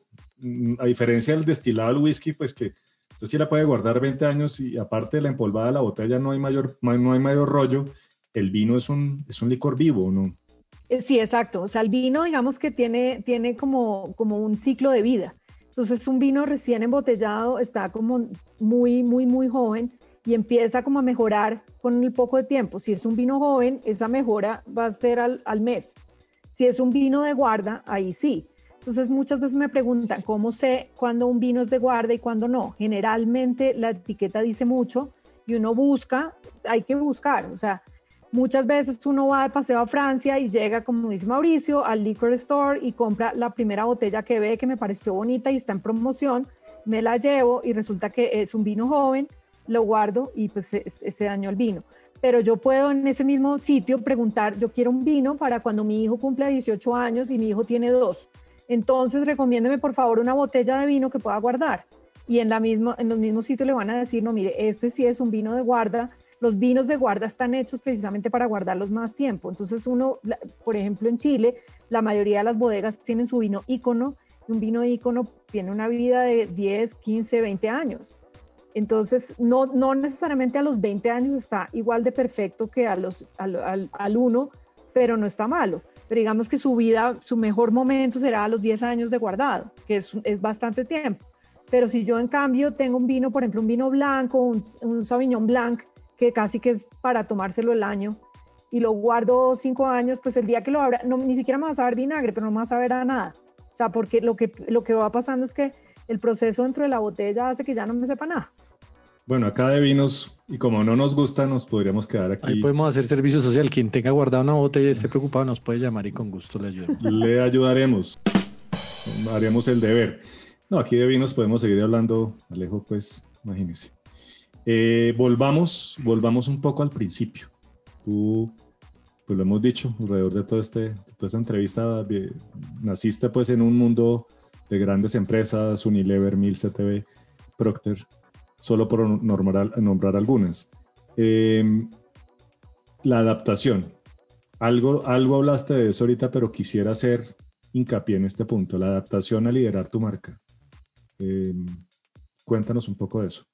A diferencia del destilado del whisky, pues que eso sí la puede guardar 20 años y aparte de la empolvada de la botella no hay mayor, no hay mayor rollo. El vino es un, es un licor vivo, ¿no? Eh, sí, exacto. O sea, el vino, digamos que tiene, tiene como, como un ciclo de vida. Entonces un vino recién embotellado está como muy, muy, muy joven y empieza como a mejorar con el poco de tiempo. Si es un vino joven, esa mejora va a ser al, al mes. Si es un vino de guarda, ahí sí. Entonces muchas veces me preguntan, ¿cómo sé cuándo un vino es de guarda y cuándo no? Generalmente la etiqueta dice mucho y uno busca, hay que buscar, o sea, Muchas veces uno va de paseo a Francia y llega, como dice Mauricio, al liquor store y compra la primera botella que ve que me pareció bonita y está en promoción, me la llevo y resulta que es un vino joven, lo guardo y pues se, se dañó el vino. Pero yo puedo en ese mismo sitio preguntar, yo quiero un vino para cuando mi hijo cumple 18 años y mi hijo tiene dos. Entonces recomiéndeme por favor una botella de vino que pueda guardar. Y en, la misma, en los mismos sitios le van a decir, no, mire, este sí es un vino de guarda, los vinos de guarda están hechos precisamente para guardarlos más tiempo. Entonces uno, por ejemplo, en Chile, la mayoría de las bodegas tienen su vino ícono un vino ícono tiene una vida de 10, 15, 20 años. Entonces, no, no necesariamente a los 20 años está igual de perfecto que a los, al, al, 1, pero no está malo. Pero digamos que su vida, su mejor momento será a los 10 años de guardado, que es, es bastante tiempo. Pero si yo en cambio tengo un vino, por ejemplo, un vino blanco, un, un Sauvignon Blanc, que casi que es para tomárselo el año y lo guardo cinco años, pues el día que lo abra, no, ni siquiera me va a saber vinagre, pero no me va a saber a nada. O sea, porque lo que, lo que va pasando es que el proceso dentro de la botella hace que ya no me sepa nada. Bueno, acá de vinos, y como no nos gusta, nos podríamos quedar aquí. Ahí podemos hacer servicio social. Quien tenga guardado una botella y esté preocupado nos puede llamar y con gusto le ayudamos. Le ayudaremos. Haremos el deber. No, aquí de vinos podemos seguir hablando, Alejo, pues imagínese. Eh, volvamos, volvamos un poco al principio. Tú, pues lo hemos dicho, alrededor de, todo este, toda esta entrevista, naciste pues en un mundo de grandes empresas, Unilever, Mil, CTV, Procter, solo por nombrar, algunas. Em, la adaptación. Algo, algo hablaste de eso ahorita, pero quisiera hacer hincapié en este punto, la adaptación a liderar tu marca. Em, cuéntanos un poco de eso.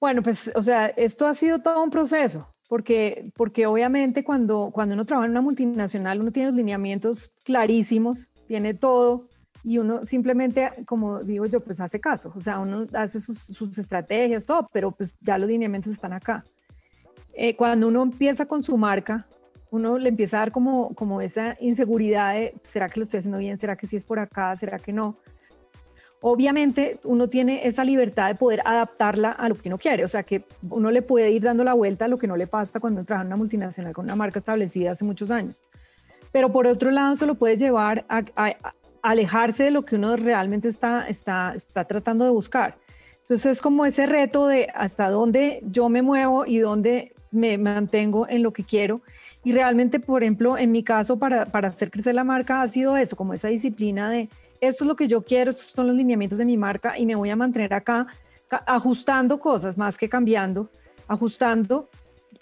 Bueno, pues, o sea, esto ha sido todo un proceso, porque, porque obviamente cuando, cuando uno trabaja en una multinacional, uno tiene los lineamientos clarísimos, tiene todo, y uno simplemente, como digo yo, pues hace caso, o sea, uno hace sus, sus estrategias, todo, pero pues ya los lineamientos están acá. Eh, cuando uno empieza con su marca, uno le empieza a dar como, como esa inseguridad de, ¿será que lo estoy haciendo bien? ¿Será que sí es por acá? ¿Será que no? Obviamente uno tiene esa libertad de poder adaptarla a lo que uno quiere, o sea que uno le puede ir dando la vuelta a lo que no le pasa cuando trabaja en una multinacional con una marca establecida hace muchos años. Pero por otro lado, eso lo puede llevar a, alejarse de lo que uno realmente está, está, está tratando de buscar. Entonces es como ese reto de hasta dónde yo me muevo y dónde me mantengo en lo que quiero. Y realmente, por ejemplo, en mi caso, para, para hacer crecer la marca ha sido eso, como esa disciplina de esto es lo que yo quiero, estos son los lineamientos de mi marca y me voy a mantener acá ajustando cosas más que cambiando, ajustando.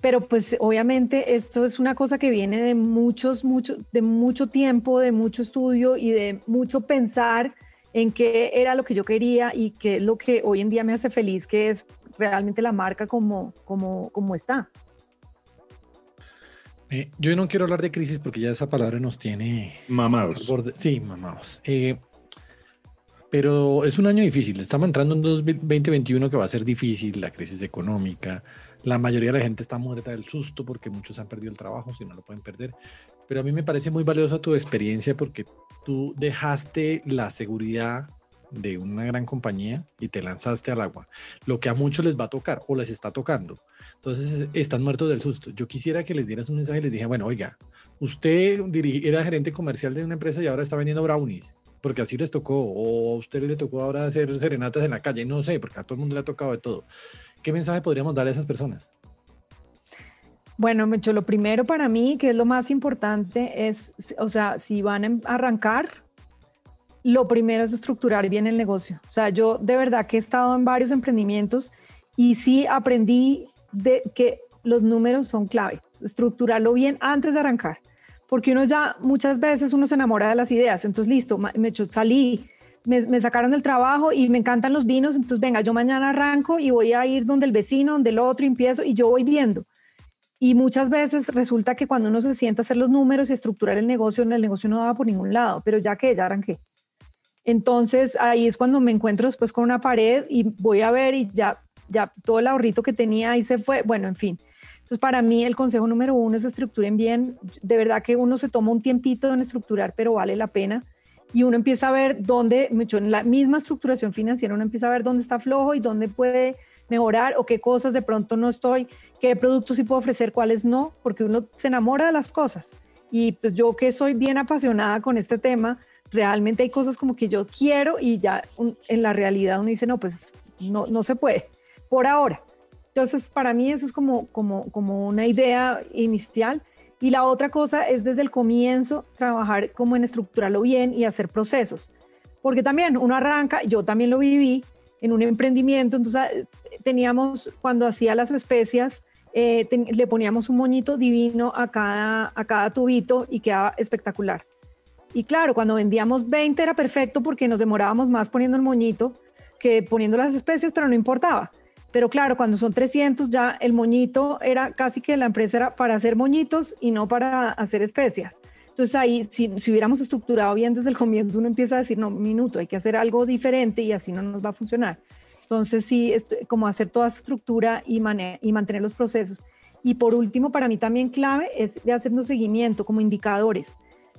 Pero pues obviamente esto es una cosa que viene de muchos, mucho, de mucho tiempo, de mucho estudio y de mucho pensar en qué era lo que yo quería y qué es lo que hoy en día me hace feliz, que es realmente la marca como, como, como está. Eh, yo no quiero hablar de crisis porque ya esa palabra nos tiene mamados. Sí, mamados. Eh, pero es un año difícil. Estamos entrando en 2021 que va a ser difícil, la crisis económica. La mayoría de la gente está muerta del susto porque muchos han perdido el trabajo, si no lo pueden perder. Pero a mí me parece muy valiosa tu experiencia porque tú dejaste la seguridad de una gran compañía y te lanzaste al agua. Lo que a muchos les va a tocar o les está tocando. Entonces están muertos del susto. Yo quisiera que les dieras un mensaje y les dije, bueno, oiga, usted era gerente comercial de una empresa y ahora está vendiendo brownies porque así les tocó, o a usted le tocó ahora hacer serenatas en la calle, no sé, porque a todo el mundo le ha tocado de todo. ¿Qué mensaje podríamos dar a esas personas? Bueno, Mecho, lo primero para mí, que es lo más importante, es, o sea, si van a arrancar, lo primero es estructurar bien el negocio. O sea, yo de verdad que he estado en varios emprendimientos y sí aprendí de que los números son clave, estructurarlo bien antes de arrancar porque uno ya muchas veces uno se enamora de las ideas, entonces listo, me salí, me, sacaron del trabajo y me encantan los vinos, entonces venga, yo mañana arranco y voy a ir donde el vecino, donde el otro, empiezo y yo voy viendo. Y muchas veces resulta que cuando uno se sienta a hacer los números y estructurar el negocio, el negocio no daba por ningún lado, pero ya que ya arranqué. Entonces ahí es cuando me encuentro después con una pared y voy a ver y ya, ya todo el ahorrito que tenía ahí se fue. Bueno, en fin, entonces, para mí el consejo número uno es estructuren bien. De verdad que uno se toma un tiempito en estructurar, pero vale la pena. Y uno empieza a ver dónde, en la misma estructuración financiera, uno empieza a ver dónde está flojo y dónde puede mejorar o qué cosas de pronto no estoy, qué productos sí puedo ofrecer, cuáles no, porque uno se enamora de las cosas. Y pues yo que soy bien apasionada con este tema, realmente hay cosas como que yo quiero y ya en la realidad uno dice, no, pues no, no se puede, por ahora. Entonces, para mí eso es como, como, como una idea inicial. Y la otra cosa es desde el comienzo trabajar como en estructurarlo bien y hacer procesos. Porque también uno arranca, yo también lo viví en un emprendimiento, entonces ah, teníamos, cuando hacía las especias, eh, le poníamos un moñito divino a cada, a cada tubito y quedaba espectacular. Y claro, cuando vendíamos 20 era perfecto porque nos demorábamos más poniendo el moñito que poniendo las especias, pero no importaba. Pero claro, cuando son 300 ya el moñito era casi que la empresa era para hacer moñitos y no para hacer especias. Entonces ahí, si, hubiéramos estructurado bien desde el comienzo, uno empieza a decir, no, minuto, hay que hacer algo diferente y así no nos va a funcionar. Entonces sí, es como hacer toda esa estructura y, y mantener los procesos. Y por último, para mí también clave es de hacernos seguimiento como indicadores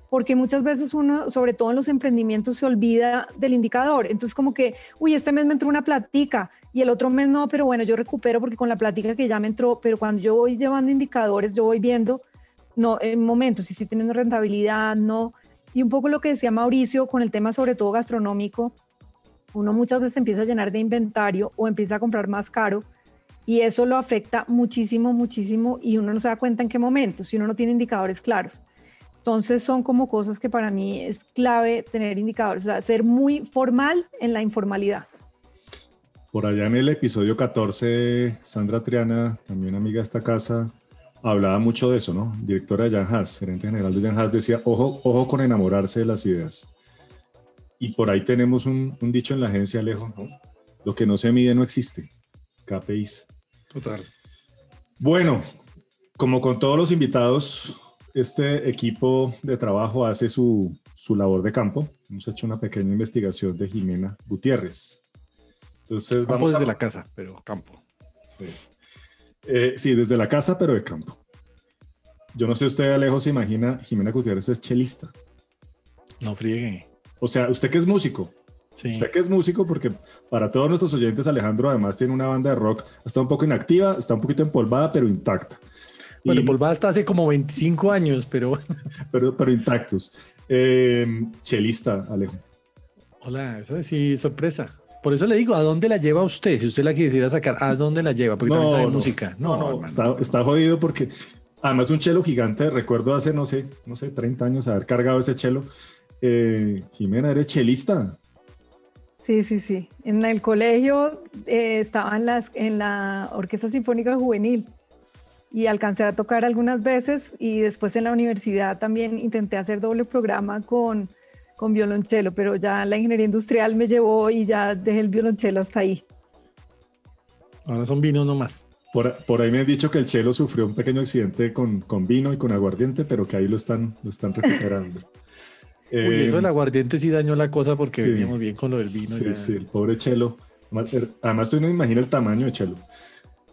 porque muchas veces uno, sobre todo en los emprendimientos, se olvida del indicador. Entonces, como que, uy, este mes me entró una platica y el otro mes no, pero bueno, yo recupero porque con la platica que ya me entró, pero cuando yo voy llevando indicadores, yo voy viendo, no, en momentos, si estoy teniendo rentabilidad, no. Y un poco lo que decía Mauricio con el tema sobre todo gastronómico, uno muchas veces empieza a llenar de inventario o empieza a comprar más caro y eso lo afecta muchísimo, muchísimo y uno no se da cuenta en qué momento, si uno no tiene indicadores claros. Entonces son como cosas que para mí es clave tener indicadores, o sea, ser muy formal en la informalidad. Por allá en el episodio 14, Sandra Triana, también amiga de esta casa, hablaba mucho de eso, ¿no? Directora de Jan Haas, gerente general de Jan Haas, decía, ojo, ojo con enamorarse de las ideas. Y por ahí tenemos un, un dicho en la agencia, Alejo, ¿no? Lo que no se mide no existe. KPIs. Total. Bueno, como con todos los invitados, este equipo de trabajo hace su, su labor de campo. Hemos hecho una pequeña investigación de Jimena Gutiérrez. Entonces, campo vamos desde a... la casa, pero campo. Sí. Eh, sí, desde la casa, pero de campo. Yo no sé usted, Alejo, se imagina, Jimena Gutiérrez es chelista. No friegue. O sea, usted que es músico, Sí. usted que es músico, porque para todos nuestros oyentes, Alejandro además tiene una banda de rock, está un poco inactiva, está un poquito empolvada, pero intacta. Bueno, Y- Polvada está hace como 25 años, pero pero, pero intactos. Eh, chelista, Alejo. hola, eso sí, sorpresa. Por eso le digo, ¿a dónde la lleva usted? Si usted la quisiera sacar, ¿a dónde la lleva? Porque también sabe música. No, no, hermano. está, está jodido porque además un chelo gigante, recuerdo hace, no sé, no sé, 30 años haber cargado ese chelo. Eh, Jimena, ¿eres chelista? Sí, sí, sí. En el colegio eh, estaba en, las, en la Orquesta Sinfónica Juvenil y alcancé a tocar algunas veces y después en la universidad también intenté hacer doble programa con, con violonchelo, pero ya la ingeniería industrial me llevó y ya dejé el violonchelo hasta ahí. Ahora son vinos nomás. Por, por ahí me han dicho que el chelo sufrió un pequeño accidente con, con vino y con aguardiente, pero que ahí lo están, lo están recuperando. Uy, Eh, eso del aguardiente sí dañó la cosa porque sí. veníamos bien con lo del vino. Sí, ya. sí, el pobre Chelo. Además, er- Además, tú no imaginas el tamaño de Chelo.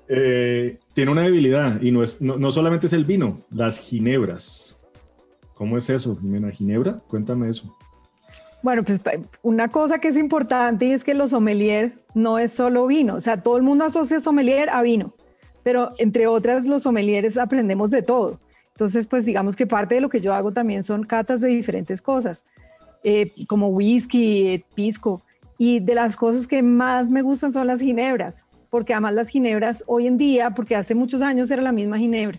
Eh, tiene una debilidad y no, es, no, no solamente es el vino, las ginebras. ¿Cómo es eso, Jimena? ¿Ginebra? Cuéntame eso. Bueno, pues una cosa que es importante y es que los sommelier no es solo vino, o sea, todo el mundo asocia sommelier a vino, pero entre otras los sommeliers aprendemos de todo. Entonces, pues digamos que parte de lo que yo hago también son catas de diferentes cosas, eh, como whisky, eh, pisco, y de las cosas que más me gustan son las ginebras, porque además las ginebras hoy en día, porque hace muchos años era la misma ginebra,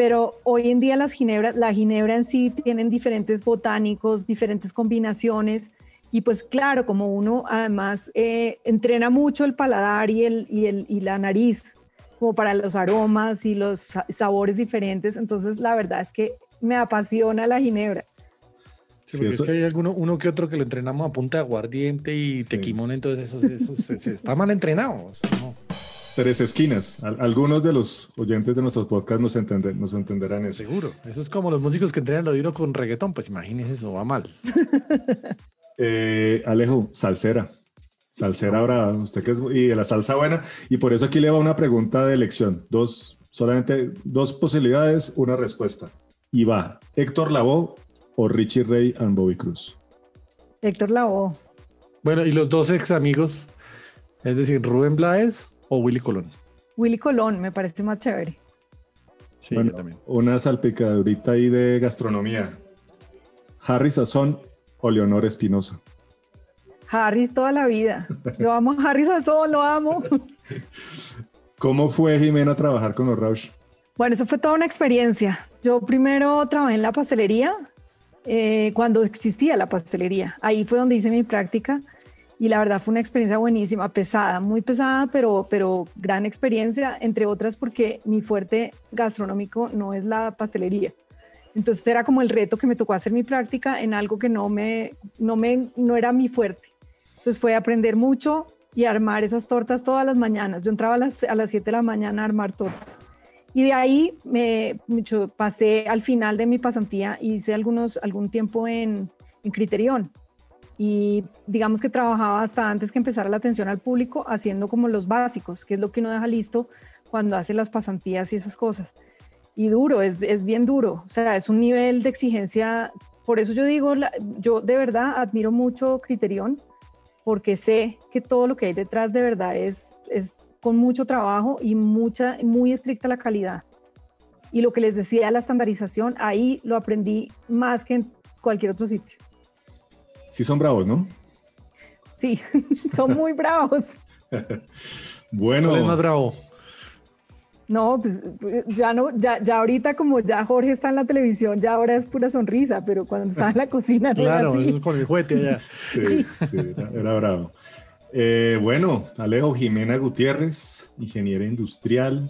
pero hoy en día las ginebras, la ginebra en sí tienen diferentes botánicos, diferentes combinaciones y pues claro, como uno además eh, entrena mucho el paladar y, el, y, el, y la nariz como para los aromas y los sa- sabores diferentes, entonces la verdad es que me apasiona la ginebra. Sí, Sí, porque eso- es que hay alguno, uno que otro que lo entrenamos a punta de aguardiente y Sí. tequimón, entonces esos, esos se- se- está mal entrenado. o sea, no, Tres esquinas. Al- algunos de los oyentes de nuestros podcasts nos, entender- nos entenderán eso. seguro. Eso es como los músicos que entrenan lo duro con reggaetón, pues imagínese eso, va mal. Eh, Alejo, salsera. Salsera ahora, usted que es y de la salsa buena. Y por eso aquí le va una pregunta de elección. Dos, solamente dos posibilidades, una respuesta. Y va, Héctor Lavoe o Richie Ray and Bobby Cruz. Héctor Lavoe. Bueno, y los dos ex amigos, es decir, Rubén Blades o Willy Colón. Willy Colón me parece más chévere. Sí, Bueno, yo también. Una salpicadurita ahí de gastronomía. Harry Sazón o Leonor Espinosa. Harris toda la vida. Yo amo a Harris Sazón, lo amo. ¿Cómo fue Jimena trabajar con los Rausch? Bueno, eso fue toda una experiencia. Yo primero trabajé en la pastelería, eh, cuando existía la pastelería. Ahí fue donde hice mi práctica y la verdad fue una experiencia buenísima, pesada, muy pesada, pero, pero gran experiencia, entre otras porque mi fuerte gastronómico no es la pastelería. Entonces era como el reto que me tocó hacer mi práctica en algo que no, me, no, me, no era mi fuerte. Entonces fue aprender mucho y armar esas tortas todas las mañanas. Yo entraba a las, a las 7 de la mañana a armar tortas. Y de ahí me mucho, pasé al final de mi pasantía, hice algunos, algún tiempo en, en Criterion. Y digamos que trabajaba hasta antes que empezara la atención al público haciendo como los básicos, que es lo que uno deja listo cuando hace las pasantías y esas cosas. Y duro, es, es bien duro. O sea, es un nivel de exigencia. Por eso yo digo, yo de verdad admiro mucho Criterion, porque sé que todo lo que hay detrás de verdad es, es con mucho trabajo y mucha, muy estricta la calidad. Y lo que les decía, la estandarización, ahí lo aprendí más que en cualquier otro sitio. Sí son bravos, ¿no? Sí, son muy bravos. Bueno, ¿Cuál es más bravo? No, pues ya no, ya, ya ahorita como ya Jorge está en la televisión, ya ahora es pura sonrisa, pero cuando estaba en la cocina Claro, era así. con el juguete allá. sí, sí, era, era bravo. Eh, bueno, Alejo Jimena Gutiérrez, ingeniera industrial,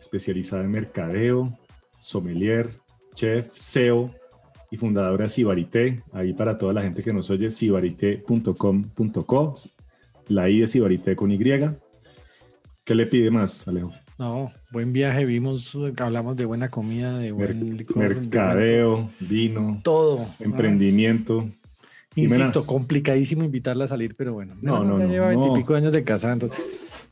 especializada en mercadeo, sommelier, chef, SEO y fundadora de Sibarité. Ahí para toda la gente que nos oye, sibarité.com.co, la I de Sibarité con Y. ¿Qué le pide más, Alejo? No, buen viaje, vimos, hablamos de buena comida, de buen licor, de mercadeo, vino, todo. emprendimiento. Insisto, complicadísimo invitarla a salir, pero bueno. No, no, ya no, lleva no. veintipico años de casa, entonces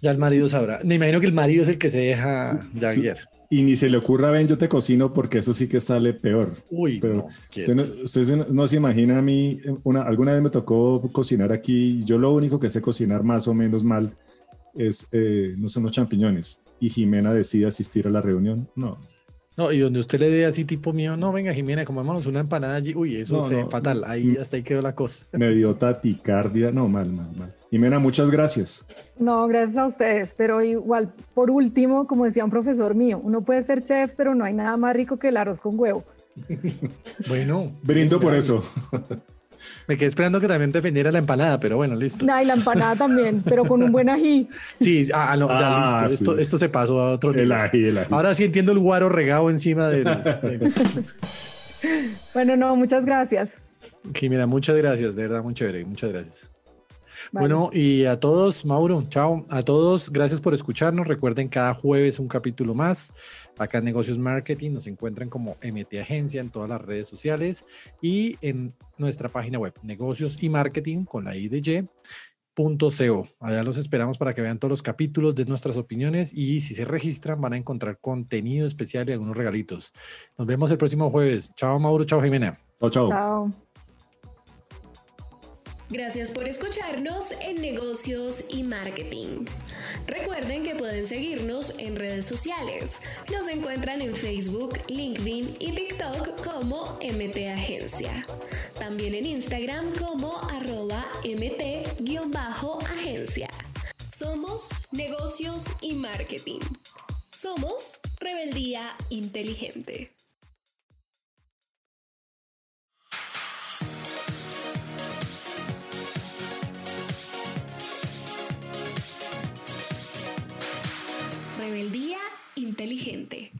ya el marido sabrá. Me imagino que el marido es el que se deja guiar. Y ni se le ocurra, ven, yo te cocino porque eso sí que sale peor. Uy, Pero no, Usted no, usted se- no se imagina a mí, una, alguna vez me tocó cocinar aquí, yo lo único que sé cocinar más o menos mal es, eh, no son los champiñones. Y Jimena decide asistir a la reunión. No, No, y donde usted le dé así tipo mío, no, venga Jimena, comámonos una empanada allí. Uy, eso No, no, fatal. no. Ahí hasta ahí quedó la cosa. me dio taticardia, no, mal, mal, mal. Jimena, muchas gracias. No, gracias a ustedes, pero igual, por último, como decía un profesor mío, uno puede ser chef, pero no hay nada más rico que el arroz con huevo. Bueno. Brindo por eso. Me quedé esperando que también defendiera la empanada, pero bueno, listo. Nah, y la empanada también, pero con un buen ají. Sí, ah, no, ya Ah, listo. Esto, sí. esto se pasó a otro El nivel. ají, el ají. Ahora sí entiendo el guaro regado encima del. del- Bueno, no, muchas gracias. Jimena, muchas gracias, de verdad, muy chévere, muchas gracias. Vale. Bueno, y a todos, Mauro, chao. A todos, gracias por escucharnos. Recuerden, cada jueves un capítulo más. Acá en Negocios Marketing nos encuentran como MT Agencia en todas las redes sociales y en nuestra página web, negocios y marketing con la I de Y. Punto .co. Allá los esperamos para que vean todos los capítulos de nuestras opiniones y si se registran van a encontrar contenido especial y algunos regalitos. Nos vemos el próximo jueves. Chao Mauro, chao Jimena. Chao, chao. Chao. Gracias por escucharnos en negocios y marketing. Recuerden que pueden seguirnos en redes sociales. Nos encuentran en Facebook, LinkedIn y TikTok como MT Agencia. También en Instagram como arroba MT-agencia. Somos negocios y marketing. Somos rebeldía inteligente. Rebeldía inteligente.